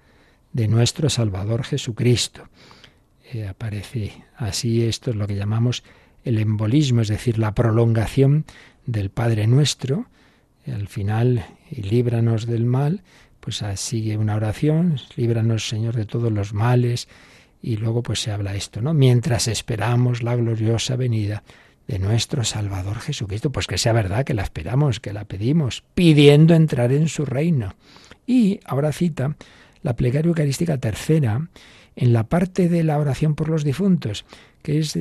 de nuestro Salvador Jesucristo. Eh, aparece así, esto es lo que llamamos el embolismo, es decir, la prolongación del Padre nuestro. al final, y líbranos del mal, pues sigue una oración, líbranos Señor de todos los males, y luego pues se habla esto, ¿no? Mientras esperamos la gloriosa venida de nuestro Salvador Jesucristo, pues que sea verdad que la esperamos, que la pedimos, pidiendo entrar en su reino. Y ahora cita la plegaria eucarística tercera en la parte de la oración por los difuntos, que es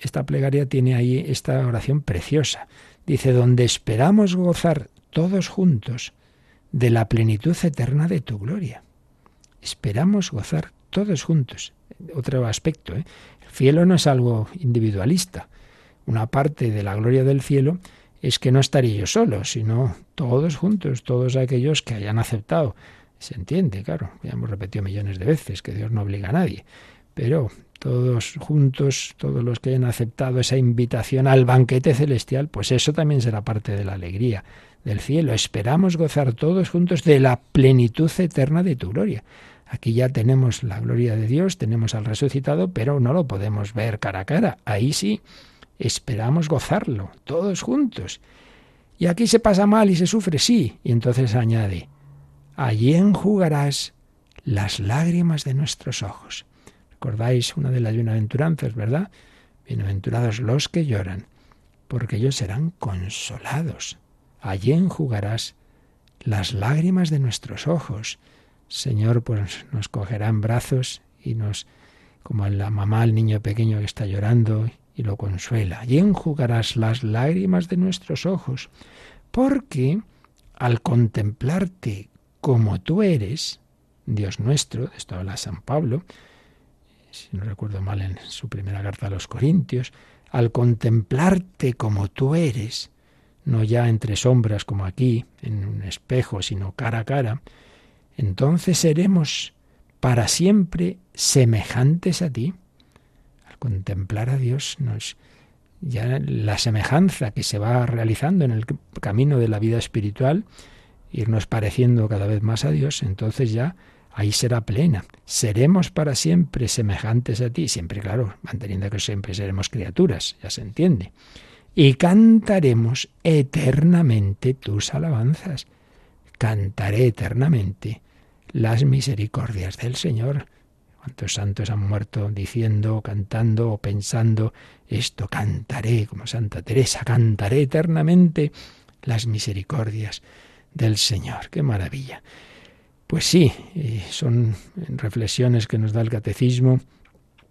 esta plegaria tiene ahí esta oración preciosa. Dice, donde esperamos gozar todos juntos de la plenitud eterna de tu gloria. Esperamos gozar todos juntos. Otro aspecto, ¿eh? el cielo no es algo individualista. Una parte de la gloria del cielo es que no estaré yo solo, sino todos juntos, todos aquellos que hayan aceptado. Se entiende, claro, ya hemos repetido millones de veces que Dios no obliga a nadie, pero todos juntos, todos los que hayan aceptado esa invitación al banquete celestial, pues eso también será parte de la alegría del cielo. Esperamos gozar todos juntos de la plenitud eterna de tu gloria. Aquí ya tenemos la gloria de Dios, tenemos al resucitado, pero no lo podemos ver cara a cara. Ahí sí, esperamos gozarlo, todos juntos. Y aquí se pasa mal y se sufre, sí. Y entonces añade, allí enjugarás las lágrimas de nuestros ojos. ¿Recordáis una de las bienaventuranzas, verdad? Bienaventurados los que lloran, porque ellos serán consolados. Allí enjugarás las lágrimas de nuestros ojos. Señor, pues nos cogerá en brazos y nos, como la mamá al niño pequeño que está llorando, y lo consuela. Y enjugarás las lágrimas de nuestros ojos, porque al contemplarte como tú eres, Dios nuestro, de esto habla San Pablo, si no recuerdo mal en su primera carta a los Corintios, al contemplarte como tú eres, no ya entre sombras como aquí, en un espejo, sino cara a cara, entonces seremos para siempre semejantes a ti contemplar a Dios nos ya la semejanza que se va realizando en el camino de la vida espiritual, irnos pareciendo cada vez más a Dios, entonces ya ahí será plena. Seremos para siempre semejantes a ti, siempre claro, manteniendo que siempre seremos criaturas, ya se entiende. Y cantaremos eternamente tus alabanzas. Cantaré eternamente las misericordias del Señor. ¿Cuántos santos han muerto diciendo, cantando o pensando esto? Cantaré, como Santa Teresa, cantaré eternamente las misericordias del Señor. ¡Qué maravilla! Pues sí, eh, son reflexiones que nos da el catecismo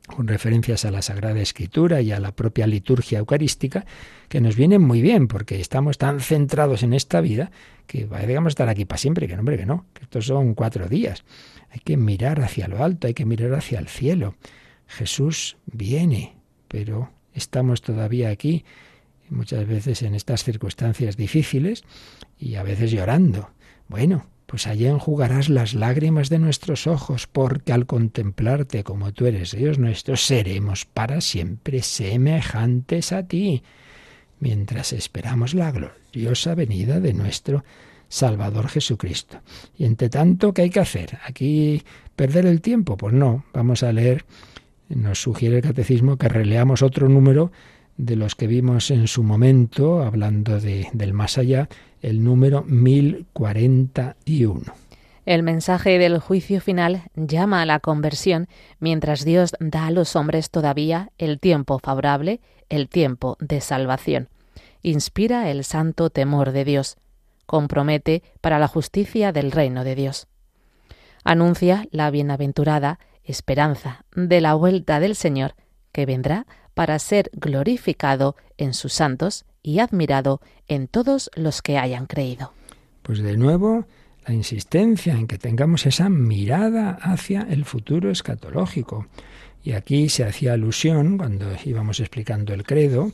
con referencias a la Sagrada Escritura y a la propia liturgia eucarística, que nos vienen muy bien, porque estamos tan centrados en esta vida que digamos estar aquí para siempre, que no, hombre, que no, que estos son cuatro días. Hay que mirar hacia lo alto, hay que mirar hacia el cielo. Jesús viene, pero estamos todavía aquí, muchas veces en estas circunstancias difíciles y a veces llorando. Bueno, pues allí enjugarás las lágrimas de nuestros ojos, porque al contemplarte como tú eres Dios nuestro, seremos para siempre semejantes a ti, mientras esperamos la gloriosa venida de nuestro Salvador Jesucristo. Y entre tanto, ¿qué hay que hacer? ¿Aquí perder el tiempo? Pues no, vamos a leer, nos sugiere el catecismo que releamos otro número de los que vimos en su momento, hablando de, del más allá, el número 1041. El mensaje del juicio final llama a la conversión mientras Dios da a los hombres todavía el tiempo favorable, el tiempo de salvación. Inspira el santo temor de Dios. Compromete para la justicia del reino de Dios. Anuncia la bienaventurada esperanza de la vuelta del Señor, que vendrá para ser glorificado en sus santos y admirado en todos los que hayan creído. Pues de nuevo, la insistencia en que tengamos esa mirada hacia el futuro escatológico. Y aquí se hacía alusión, cuando íbamos explicando el credo,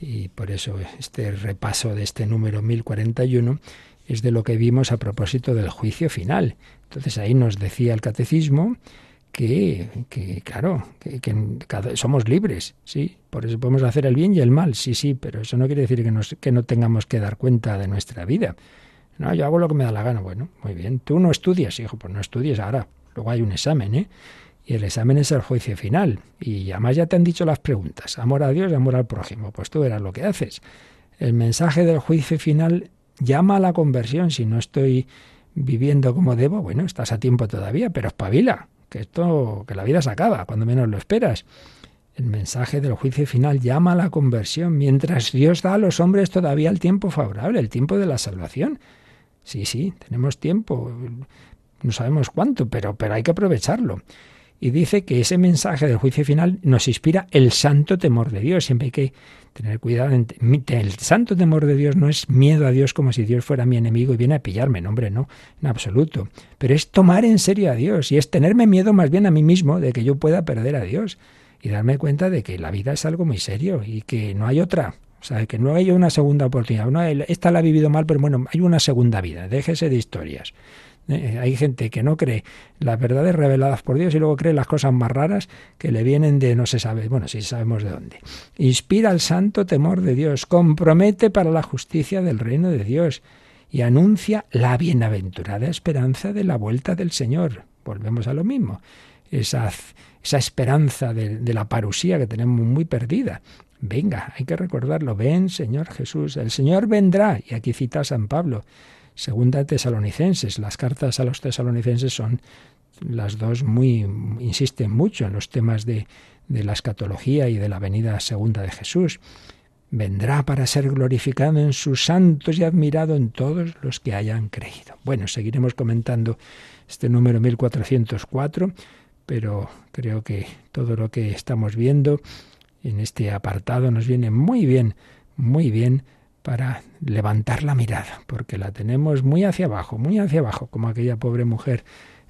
y por eso este repaso de este número 1041 es de lo que vimos a propósito del juicio final. Entonces ahí nos decía el catecismo que, que claro, que, somos libres, sí, por eso podemos hacer el bien y el mal, sí, sí, pero eso no quiere decir que, nos, que no tengamos que dar cuenta de nuestra vida. No, yo hago lo que me da la gana. Bueno, muy bien. Tú no estudias, hijo, pues no estudies ahora. Luego hay un examen, ¿eh? Y el examen es el juicio final. Y además ya te han dicho las preguntas. Amor a Dios y amor al prójimo. Pues tú verás lo que haces. El mensaje del juicio final llama a la conversión. Si no estoy viviendo como debo, bueno, estás a tiempo todavía, pero espabila que esto, que la vida se acaba, cuando menos lo esperas. El mensaje del juicio final llama a la conversión, mientras Dios da a los hombres todavía el tiempo favorable, el tiempo de la salvación. Sí, sí, tenemos tiempo, no sabemos cuánto, pero, pero hay que aprovecharlo. Y dice que ese mensaje del juicio final nos inspira el santo temor de Dios. Siempre hay que tener cuidado. El santo temor de Dios no es miedo a Dios como si Dios fuera mi enemigo y viene a pillarme, no, hombre, no, en absoluto. Pero es tomar en serio a Dios y es tenerme miedo más bien a mí mismo de que yo pueda perder a Dios y darme cuenta de que la vida es algo muy serio y que no hay otra. O sea, que no hay una segunda oportunidad. Esta la ha vivido mal, pero bueno, hay una segunda vida. Déjese de historias. Eh, hay gente que no cree las verdades reveladas por Dios y luego cree las cosas más raras que le vienen de no se sabe, bueno, sí sabemos de dónde. Inspira el santo temor de Dios, compromete para la justicia del reino de Dios y anuncia la bienaventurada esperanza de la vuelta del Señor. Volvemos a lo mismo. Esa, esa esperanza de, de la parusía que tenemos muy perdida. Venga, hay que recordarlo. Ven, Señor Jesús. El Señor vendrá. Y aquí cita a San Pablo. Segunda Tesalonicenses. Las cartas a los tesalonicenses son las dos muy insisten mucho en los temas de, de la escatología y de la venida segunda de Jesús. Vendrá para ser glorificado en sus santos y admirado en todos los que hayan creído. Bueno, seguiremos comentando este número 1404, pero creo que todo lo que estamos viendo en este apartado nos viene muy bien, muy bien para levantar la mirada, porque la tenemos muy hacia abajo, muy hacia abajo, como aquella pobre mujer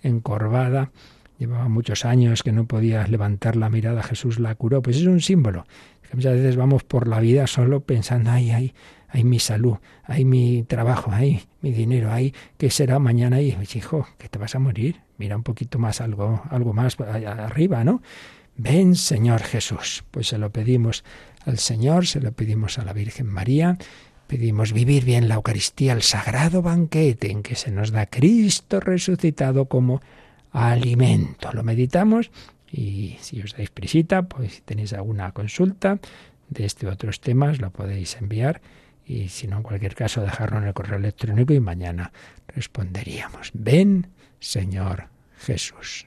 encorvada, llevaba muchos años que no podía levantar la mirada, Jesús la curó, pues es un símbolo. Que muchas veces vamos por la vida solo pensando, ay, ay, ay mi salud, ay mi trabajo, ay mi dinero, ay qué será mañana, y hijo, que te vas a morir, mira un poquito más algo, algo más arriba, ¿no? Ven, Señor Jesús. Pues se lo pedimos al Señor, se lo pedimos a la Virgen María, pedimos vivir bien la Eucaristía, el sagrado banquete en que se nos da Cristo resucitado como alimento. Lo meditamos y si os dais prisita, pues si tenéis alguna consulta de este u otros temas, lo podéis enviar y si no, en cualquier caso, dejarlo en el correo electrónico y mañana responderíamos. Ven, Señor Jesús.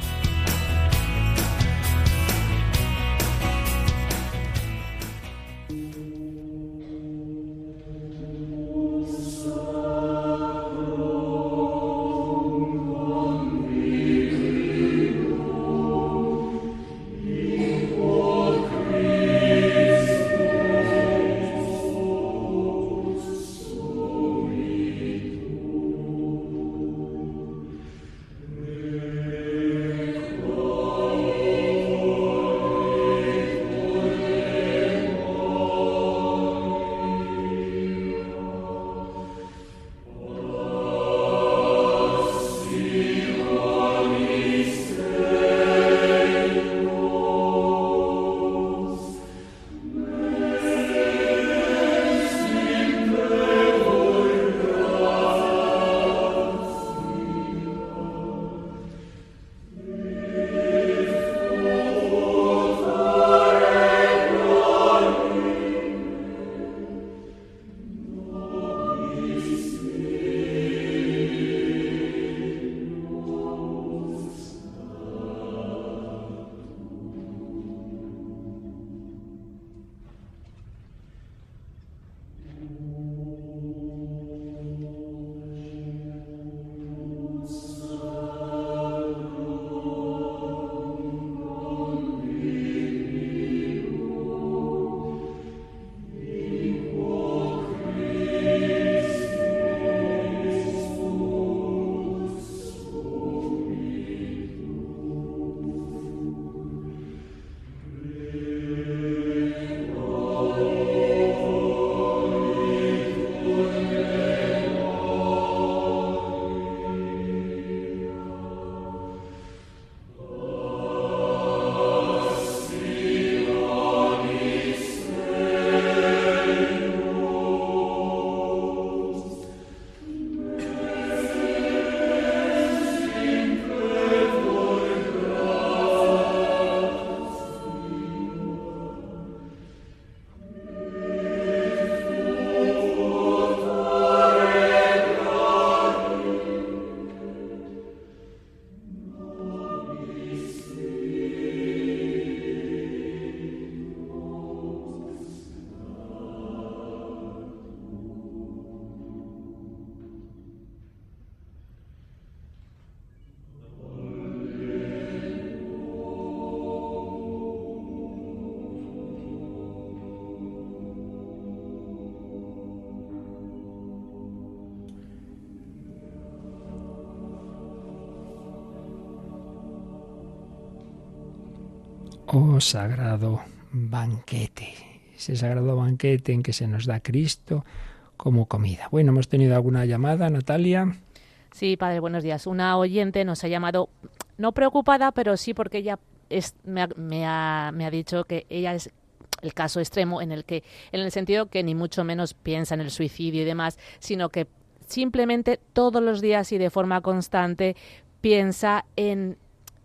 Oh sagrado banquete, ese sagrado banquete en que se nos da Cristo como comida. Bueno, hemos tenido alguna llamada, Natalia. Sí, padre, buenos días. Una oyente nos ha llamado, no preocupada, pero sí porque ella me, ha, me ha dicho que ella es el caso extremo en el que, en el sentido que ni mucho menos piensa en el suicidio y demás, sino que simplemente todos los días y de forma constante piensa en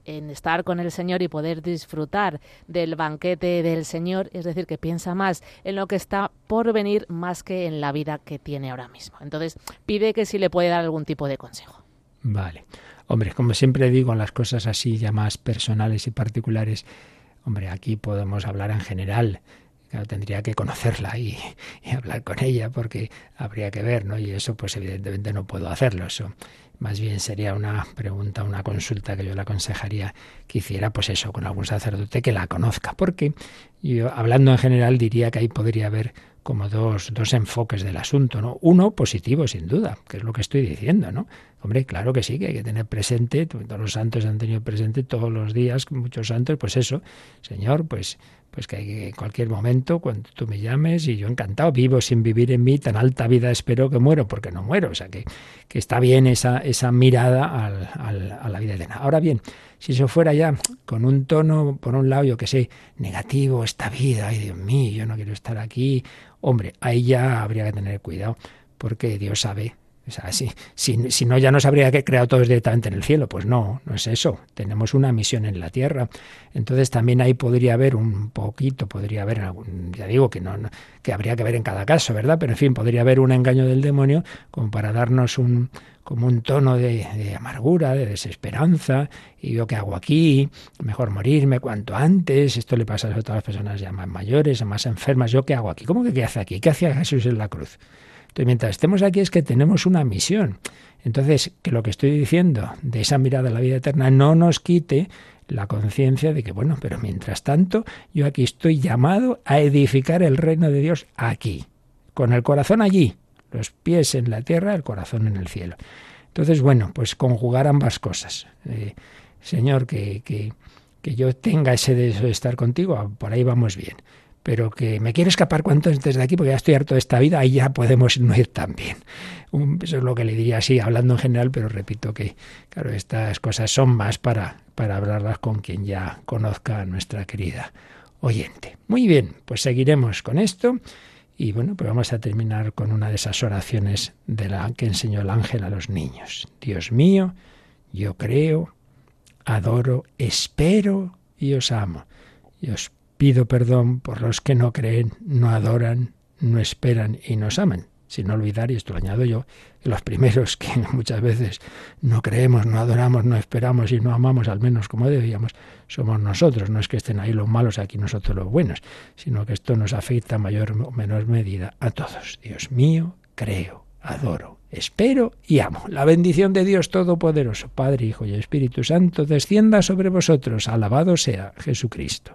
en estar con el Señor y poder disfrutar del banquete del Señor, es decir, que piensa más en lo que está por venir más que en la vida que tiene ahora mismo. Entonces, pide que si le puede dar algún tipo de consejo. Vale. Hombre, como siempre digo, las cosas así ya más personales y particulares, hombre, aquí podemos hablar en general. tendría que conocerla y, y, hablar con ella porque habría que ver, ¿no? Y eso pues evidentemente no puedo hacerlo. Eso más bien sería una pregunta, una consulta que yo le aconsejaría que hiciera, pues eso, con algún sacerdote que la conozca. Porque yo, hablando en general, diría que ahí podría haber como dos, dos enfoques del asunto, ¿no? Uno positivo, sin duda, que es lo que estoy diciendo, ¿no? Hombre, claro que sí, que hay que tener presente, todos los santos han tenido presente todos los días, muchos santos, pues eso, Señor, pues pues que en cualquier momento, cuando tú me llames, y yo encantado, vivo sin vivir en mí, tan alta vida espero que muero, porque no muero. O sea, que, que está bien esa, esa mirada al, a la vida eterna. Ahora bien, si eso fuera ya con un tono, por un lado, yo que sé, negativo, esta vida, ay Dios mío, yo no quiero estar aquí, hombre, ahí ya habría que tener cuidado, porque Dios sabe o sea, si, si, no, ya nos habría creado todos directamente en el cielo. Pues no, no es eso. Tenemos una misión en la tierra. Entonces también ahí podría haber un poquito, podría haber, algún, ya digo que no, que habría que ver en cada caso, ¿verdad? Pero en fin, podría haber un engaño del demonio como para darnos un como un tono de, de amargura, de desesperanza, y yo qué hago aquí, mejor morirme cuanto antes, esto le pasa a todas las personas ya más mayores, más enfermas, yo qué hago aquí, ¿cómo que qué hace aquí? ¿Qué hacía Jesús en la cruz? Entonces, mientras estemos aquí es que tenemos una misión. Entonces, que lo que estoy diciendo de esa mirada a la vida eterna no nos quite la conciencia de que, bueno, pero mientras tanto, yo aquí estoy llamado a edificar el reino de Dios aquí, con el corazón allí, los pies en la tierra, el corazón en el cielo. Entonces, bueno, pues conjugar ambas cosas. Eh, señor, que, que, que yo tenga ese deseo de estar contigo, por ahí vamos bien pero que me quiero escapar cuanto antes de aquí porque ya estoy harto de esta vida, ahí ya podemos no ir tan bien. Eso es lo que le diría así, hablando en general, pero repito que, claro, estas cosas son más para, para hablarlas con quien ya conozca a nuestra querida oyente. Muy bien, pues seguiremos con esto. Y bueno, pues vamos a terminar con una de esas oraciones de la que enseñó el ángel a los niños. Dios mío, yo creo, adoro, espero y os amo. Y os Pido perdón por los que no creen, no adoran, no esperan y nos aman. Sin olvidar, y esto lo añado yo, que los primeros que muchas veces no creemos, no adoramos, no esperamos y no amamos, al menos como debíamos, somos nosotros. No es que estén ahí los malos, aquí nosotros los buenos, sino que esto nos afecta a mayor o menor medida a todos. Dios mío, creo, adoro, espero y amo. La bendición de Dios Todopoderoso, Padre, Hijo y Espíritu Santo, descienda sobre vosotros. Alabado sea Jesucristo.